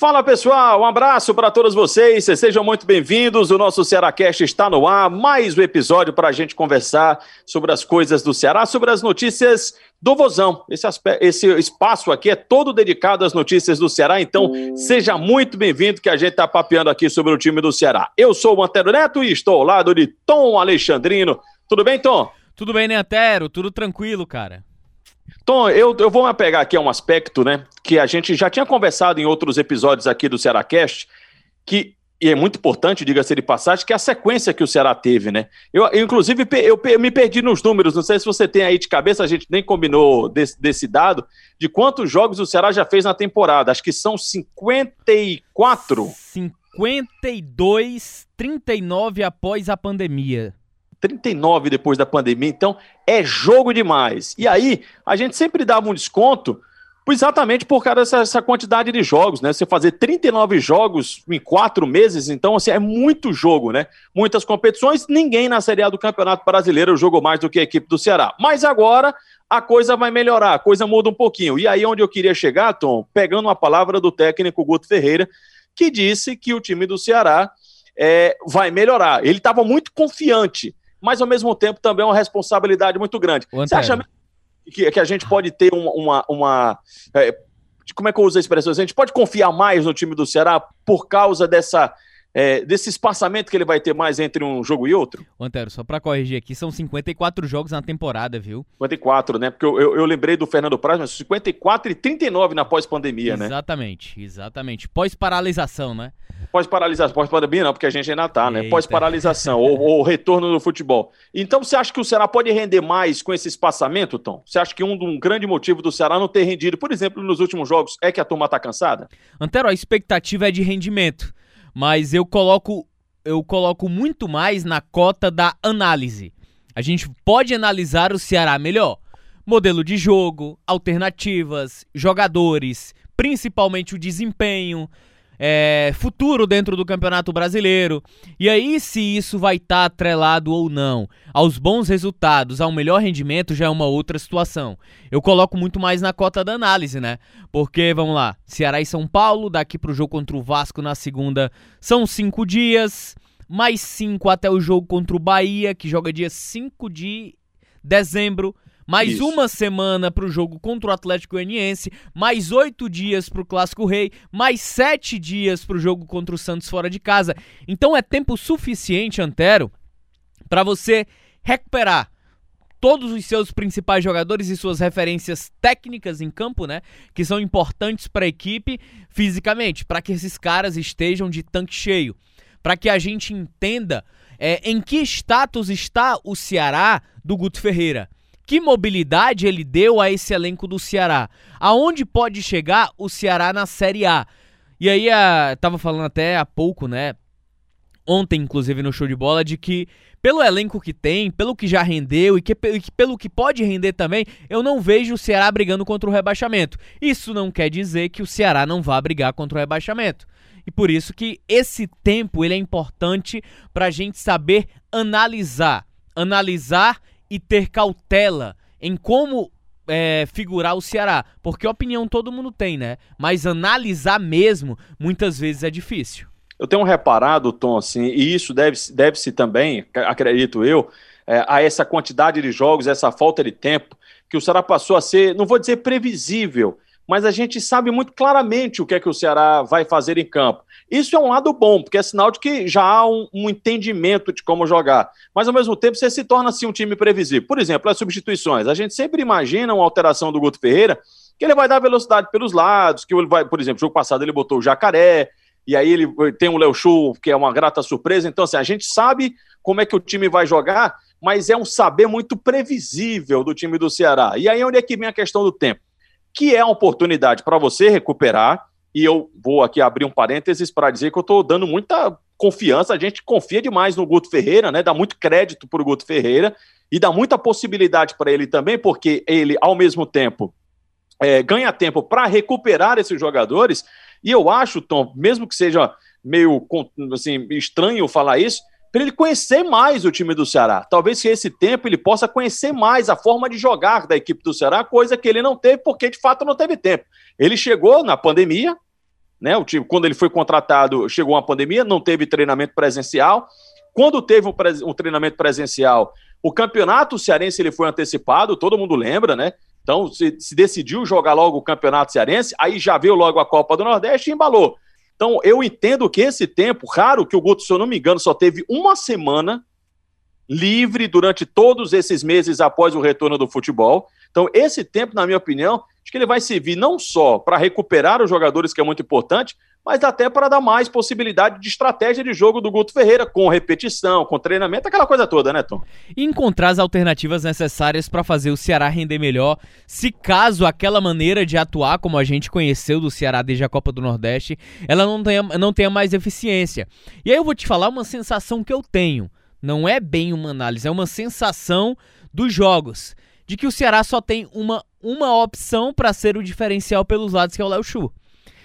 Fala pessoal, um abraço para todos vocês, sejam muito bem-vindos. O nosso Cearacast está no ar, mais um episódio para a gente conversar sobre as coisas do Ceará, sobre as notícias do Vozão. Esse, esse espaço aqui é todo dedicado às notícias do Ceará, então seja muito bem-vindo que a gente está papeando aqui sobre o time do Ceará. Eu sou o Antero Neto e estou ao lado de Tom Alexandrino. Tudo bem, Tom? Tudo bem, né, Antero? Tudo tranquilo, cara. Tom, eu, eu vou me apegar aqui a um aspecto, né, que a gente já tinha conversado em outros episódios aqui do Cearacast, que e é muito importante, diga-se de passagem, que é a sequência que o Ceará teve, né? Eu, eu inclusive, eu, eu, me perdi nos números, não sei se você tem aí de cabeça, a gente nem combinou desse, desse, dado, de quantos jogos o Ceará já fez na temporada. Acho que são 54. 52, 39 após a pandemia. 39 depois da pandemia, então é jogo demais. E aí, a gente sempre dava um desconto exatamente por causa dessa, quantidade de jogos, né? Você fazer 39 jogos em quatro meses, então, assim, é muito jogo, né? Muitas competições, ninguém na Série A do Campeonato Brasileiro jogou mais do que a equipe do Ceará. Mas agora a coisa vai melhorar, a coisa muda um pouquinho. E aí, onde eu queria chegar, Tom, pegando uma palavra do técnico Guto Ferreira, que disse que o time do Ceará é, vai melhorar. Ele estava muito confiante, mas ao mesmo tempo também é uma responsabilidade muito grande. Você acha que, que a gente pode ter uma. uma, uma é, como é que eu uso a expressão? A gente pode confiar mais no time do Ceará por causa dessa é, desse espaçamento que ele vai ter mais entre um jogo e outro? Antero, só para corrigir aqui, são 54 jogos na temporada, viu? 54, né? Porque eu, eu, eu lembrei do Fernando Praz, mas 54 e 39 na pós-pandemia, né? Exatamente, exatamente. Pós-paralisação, né? Pós-paralisação, pós-pandemia não, porque a gente ainda tá, né? Pós-paralisação, ou, ou retorno do futebol. Então você acha que o Ceará pode render mais com esse espaçamento, Tom? Você acha que um, um grande motivo do Ceará não ter rendido, por exemplo, nos últimos jogos, é que a turma tá cansada? Antero, a expectativa é de rendimento mas eu coloco eu coloco muito mais na cota da análise. A gente pode analisar o Ceará melhor. Modelo de jogo, alternativas, jogadores, principalmente o desempenho, é, futuro dentro do Campeonato Brasileiro. E aí, se isso vai estar tá atrelado ou não aos bons resultados, ao melhor rendimento, já é uma outra situação. Eu coloco muito mais na cota da análise, né? Porque, vamos lá, Ceará e São Paulo, daqui pro jogo contra o Vasco na segunda, são cinco dias. Mais cinco até o jogo contra o Bahia, que joga dia 5 de dezembro mais Isso. uma semana para o jogo contra o Atlético Goianiense, mais oito dias para o Clássico Rei, mais sete dias para o jogo contra o Santos fora de casa. Então é tempo suficiente, Antero, para você recuperar todos os seus principais jogadores e suas referências técnicas em campo, né, que são importantes para a equipe fisicamente, para que esses caras estejam de tanque cheio, para que a gente entenda é, em que status está o Ceará do Guto Ferreira. Que mobilidade ele deu a esse elenco do Ceará? Aonde pode chegar o Ceará na Série A? E aí, a, tava falando até há pouco, né? Ontem, inclusive, no show de bola, de que pelo elenco que tem, pelo que já rendeu e, que, e que, pelo que pode render também, eu não vejo o Ceará brigando contra o rebaixamento. Isso não quer dizer que o Ceará não vá brigar contra o rebaixamento. E por isso que esse tempo ele é importante para a gente saber analisar. Analisar e ter cautela em como é, figurar o Ceará. Porque opinião todo mundo tem, né? Mas analisar mesmo, muitas vezes é difícil. Eu tenho reparado, Tom, assim, e isso deve-se deve também, acredito eu, é, a essa quantidade de jogos, essa falta de tempo, que o Ceará passou a ser, não vou dizer previsível, mas a gente sabe muito claramente o que é que o Ceará vai fazer em campo. Isso é um lado bom, porque é sinal de que já há um, um entendimento de como jogar. Mas, ao mesmo tempo, você se torna assim um time previsível. Por exemplo, as substituições. A gente sempre imagina uma alteração do Guto Ferreira, que ele vai dar velocidade pelos lados, que ele vai, por exemplo, jogo passado ele botou o Jacaré, e aí ele tem o Léo Chu, que é uma grata surpresa. Então, assim, a gente sabe como é que o time vai jogar, mas é um saber muito previsível do time do Ceará. E aí onde é que vem a questão do tempo? que é uma oportunidade para você recuperar. E eu vou aqui abrir um parênteses para dizer que eu estou dando muita confiança. A gente confia demais no Guto Ferreira, né? Dá muito crédito para o Guto Ferreira e dá muita possibilidade para ele também, porque ele, ao mesmo tempo, é, ganha tempo para recuperar esses jogadores. E eu acho, Tom, mesmo que seja meio assim, estranho falar isso, para ele conhecer mais o time do Ceará. Talvez que esse tempo ele possa conhecer mais a forma de jogar da equipe do Ceará, coisa que ele não teve porque de fato não teve tempo. Ele chegou na pandemia, né? O time, quando ele foi contratado, chegou uma pandemia, não teve treinamento presencial. Quando teve um, um treinamento presencial, o campeonato cearense ele foi antecipado, todo mundo lembra, né? Então se, se decidiu jogar logo o campeonato cearense, aí já veio logo a Copa do Nordeste e embalou. Então, eu entendo que esse tempo, raro que o Guto, se eu não me engano, só teve uma semana livre durante todos esses meses após o retorno do futebol. Então, esse tempo, na minha opinião, acho que ele vai servir não só para recuperar os jogadores, que é muito importante, mas até para dar mais possibilidade de estratégia de jogo do Guto Ferreira, com repetição, com treinamento, aquela coisa toda, né, Tom? E encontrar as alternativas necessárias para fazer o Ceará render melhor, se caso aquela maneira de atuar, como a gente conheceu do Ceará desde a Copa do Nordeste, ela não tenha, não tenha mais eficiência. E aí eu vou te falar uma sensação que eu tenho. Não é bem uma análise, é uma sensação dos jogos. De que o Ceará só tem uma, uma opção para ser o diferencial pelos lados, que é o Léo Chu.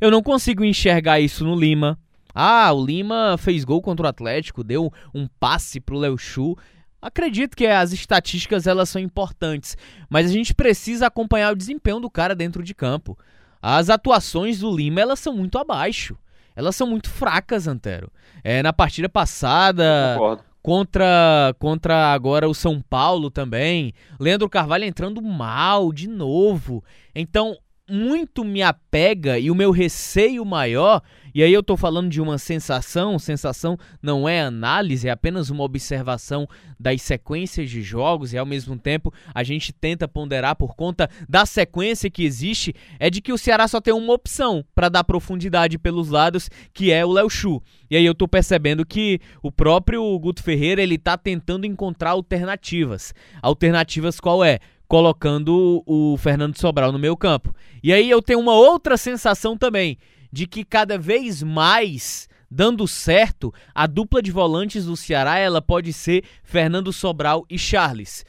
Eu não consigo enxergar isso no Lima. Ah, o Lima fez gol contra o Atlético, deu um passe pro Léo Chu. Acredito que as estatísticas elas são importantes, mas a gente precisa acompanhar o desempenho do cara dentro de campo. As atuações do Lima elas são muito abaixo. Elas são muito fracas, Antero. É, na partida passada, contra contra agora o São Paulo também. Leandro Carvalho entrando mal de novo. Então, muito me apega e o meu receio maior, e aí eu tô falando de uma sensação, sensação não é análise, é apenas uma observação das sequências de jogos e ao mesmo tempo a gente tenta ponderar por conta da sequência que existe, é de que o Ceará só tem uma opção para dar profundidade pelos lados, que é o Léo Chu. E aí eu tô percebendo que o próprio Guto Ferreira, ele tá tentando encontrar alternativas. Alternativas qual é? colocando o Fernando Sobral no meio campo. E aí eu tenho uma outra sensação também, de que cada vez mais dando certo, a dupla de volantes do Ceará ela pode ser Fernando Sobral e Charles.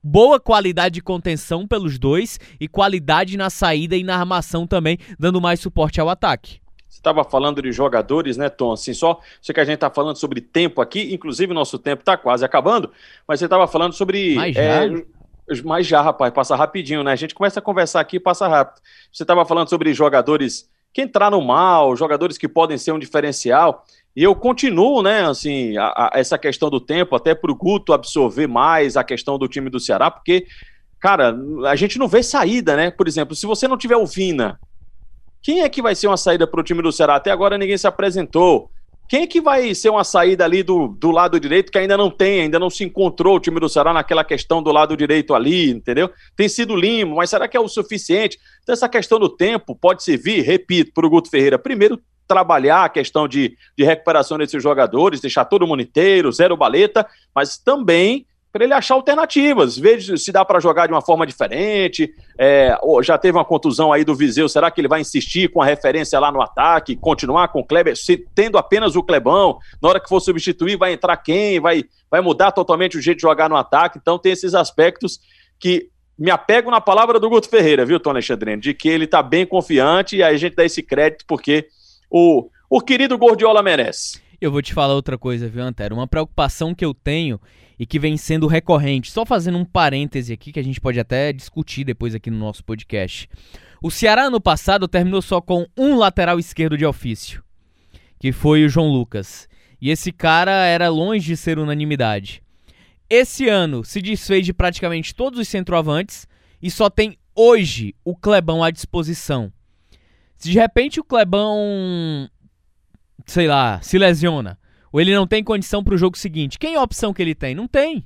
Boa qualidade de contenção pelos dois e qualidade na saída e na armação também, dando mais suporte ao ataque. Você estava falando de jogadores, né, Tom? Assim, só sei que a gente está falando sobre tempo aqui, inclusive nosso tempo está quase acabando, mas você estava falando sobre. Mas já? É, mas já, rapaz, passa rapidinho, né? A gente começa a conversar aqui e passa rápido. Você estava falando sobre jogadores que entraram mal, jogadores que podem ser um diferencial. E eu continuo, né, assim, a, a, essa questão do tempo, até para o Guto absorver mais a questão do time do Ceará, porque, cara, a gente não vê saída, né? Por exemplo, se você não tiver o Vina, quem é que vai ser uma saída para o time do Ceará? Até agora ninguém se apresentou. Quem é que vai ser uma saída ali do, do lado direito que ainda não tem, ainda não se encontrou o time do Ceará naquela questão do lado direito ali, entendeu? Tem sido Lima, mas será que é o suficiente? Então, essa questão do tempo pode servir, repito, para o Guto Ferreira, primeiro, trabalhar a questão de, de recuperação desses jogadores, deixar todo mundo inteiro, zero baleta, mas também para ele achar alternativas, ver se dá para jogar de uma forma diferente. É, já teve uma contusão aí do Viseu, será que ele vai insistir com a referência lá no ataque, continuar com o Kleber, se, tendo apenas o Clebão? Na hora que for substituir, vai entrar quem? Vai, vai mudar totalmente o jeito de jogar no ataque? Então, tem esses aspectos que me apego na palavra do Guto Ferreira, viu, Tony Alexandrino? De que ele está bem confiante e aí a gente dá esse crédito porque o, o querido Gordiola merece. Eu vou te falar outra coisa, viu, Antero? Uma preocupação que eu tenho e que vem sendo recorrente. Só fazendo um parêntese aqui que a gente pode até discutir depois aqui no nosso podcast. O Ceará no passado terminou só com um lateral esquerdo de ofício, que foi o João Lucas. E esse cara era longe de ser unanimidade. Esse ano se desfez de praticamente todos os centroavantes e só tem hoje o Clebão à disposição. Se de repente o Clebão, sei lá, se lesiona, ou ele não tem condição para o jogo seguinte. Quem é a opção que ele tem? Não tem.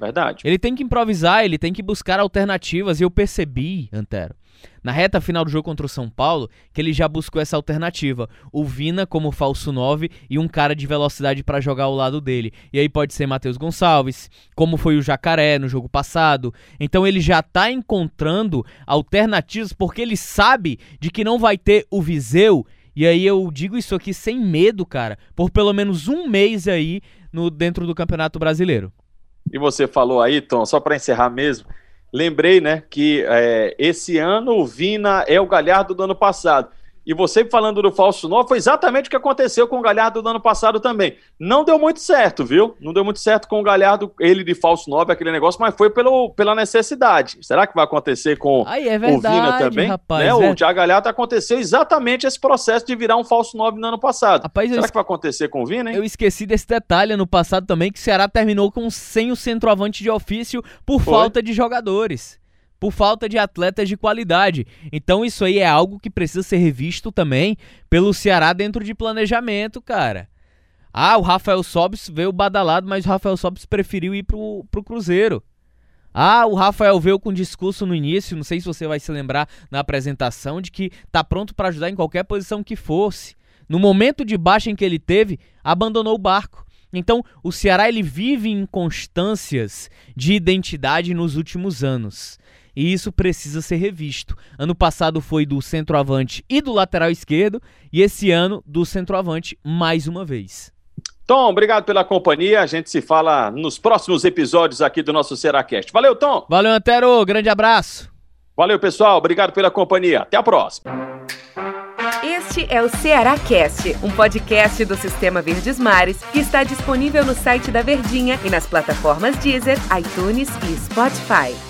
Verdade. Ele tem que improvisar, ele tem que buscar alternativas. E eu percebi, Antero, na reta final do jogo contra o São Paulo, que ele já buscou essa alternativa. O Vina como falso 9 e um cara de velocidade para jogar ao lado dele. E aí pode ser Matheus Gonçalves, como foi o Jacaré no jogo passado. Então ele já tá encontrando alternativas porque ele sabe de que não vai ter o Viseu e aí eu digo isso aqui sem medo, cara, por pelo menos um mês aí no dentro do Campeonato Brasileiro. E você falou aí, Tom, só para encerrar mesmo, lembrei, né, que é, esse ano o Vina é o Galhardo do ano passado. E você falando do falso 9 foi exatamente o que aconteceu com o Galhardo no ano passado também. Não deu muito certo, viu? Não deu muito certo com o Galhardo, ele de falso 9, aquele negócio, mas foi pelo, pela necessidade. Será que vai acontecer com Aí, é verdade, o Vina também? Rapaz, né? é... O Thiago Galhardo aconteceu exatamente esse processo de virar um falso 9 no ano passado. Rapaz, Será que vai acontecer com o Vina, hein? Eu esqueci desse detalhe no passado também, que o Ceará terminou com sem o centroavante de ofício por foi. falta de jogadores por falta de atletas de qualidade. Então isso aí é algo que precisa ser revisto também pelo Ceará dentro de planejamento, cara. Ah, o Rafael Sobis veio badalado, mas o Rafael Sobis preferiu ir pro, pro Cruzeiro. Ah, o Rafael veio com discurso no início, não sei se você vai se lembrar na apresentação, de que tá pronto para ajudar em qualquer posição que fosse. No momento de baixa em que ele teve, abandonou o barco. Então, o Ceará ele vive em constâncias de identidade nos últimos anos e isso precisa ser revisto. Ano passado foi do centroavante e do lateral esquerdo, e esse ano do centroavante mais uma vez. Tom, obrigado pela companhia. A gente se fala nos próximos episódios aqui do nosso Seracast. Valeu, Tom. Valeu, Antero. Grande abraço. Valeu, pessoal. Obrigado pela companhia. Até a próxima. Este é o Ceará Cast, um podcast do Sistema Verdes Mares que está disponível no site da Verdinha e nas plataformas Deezer, iTunes e Spotify.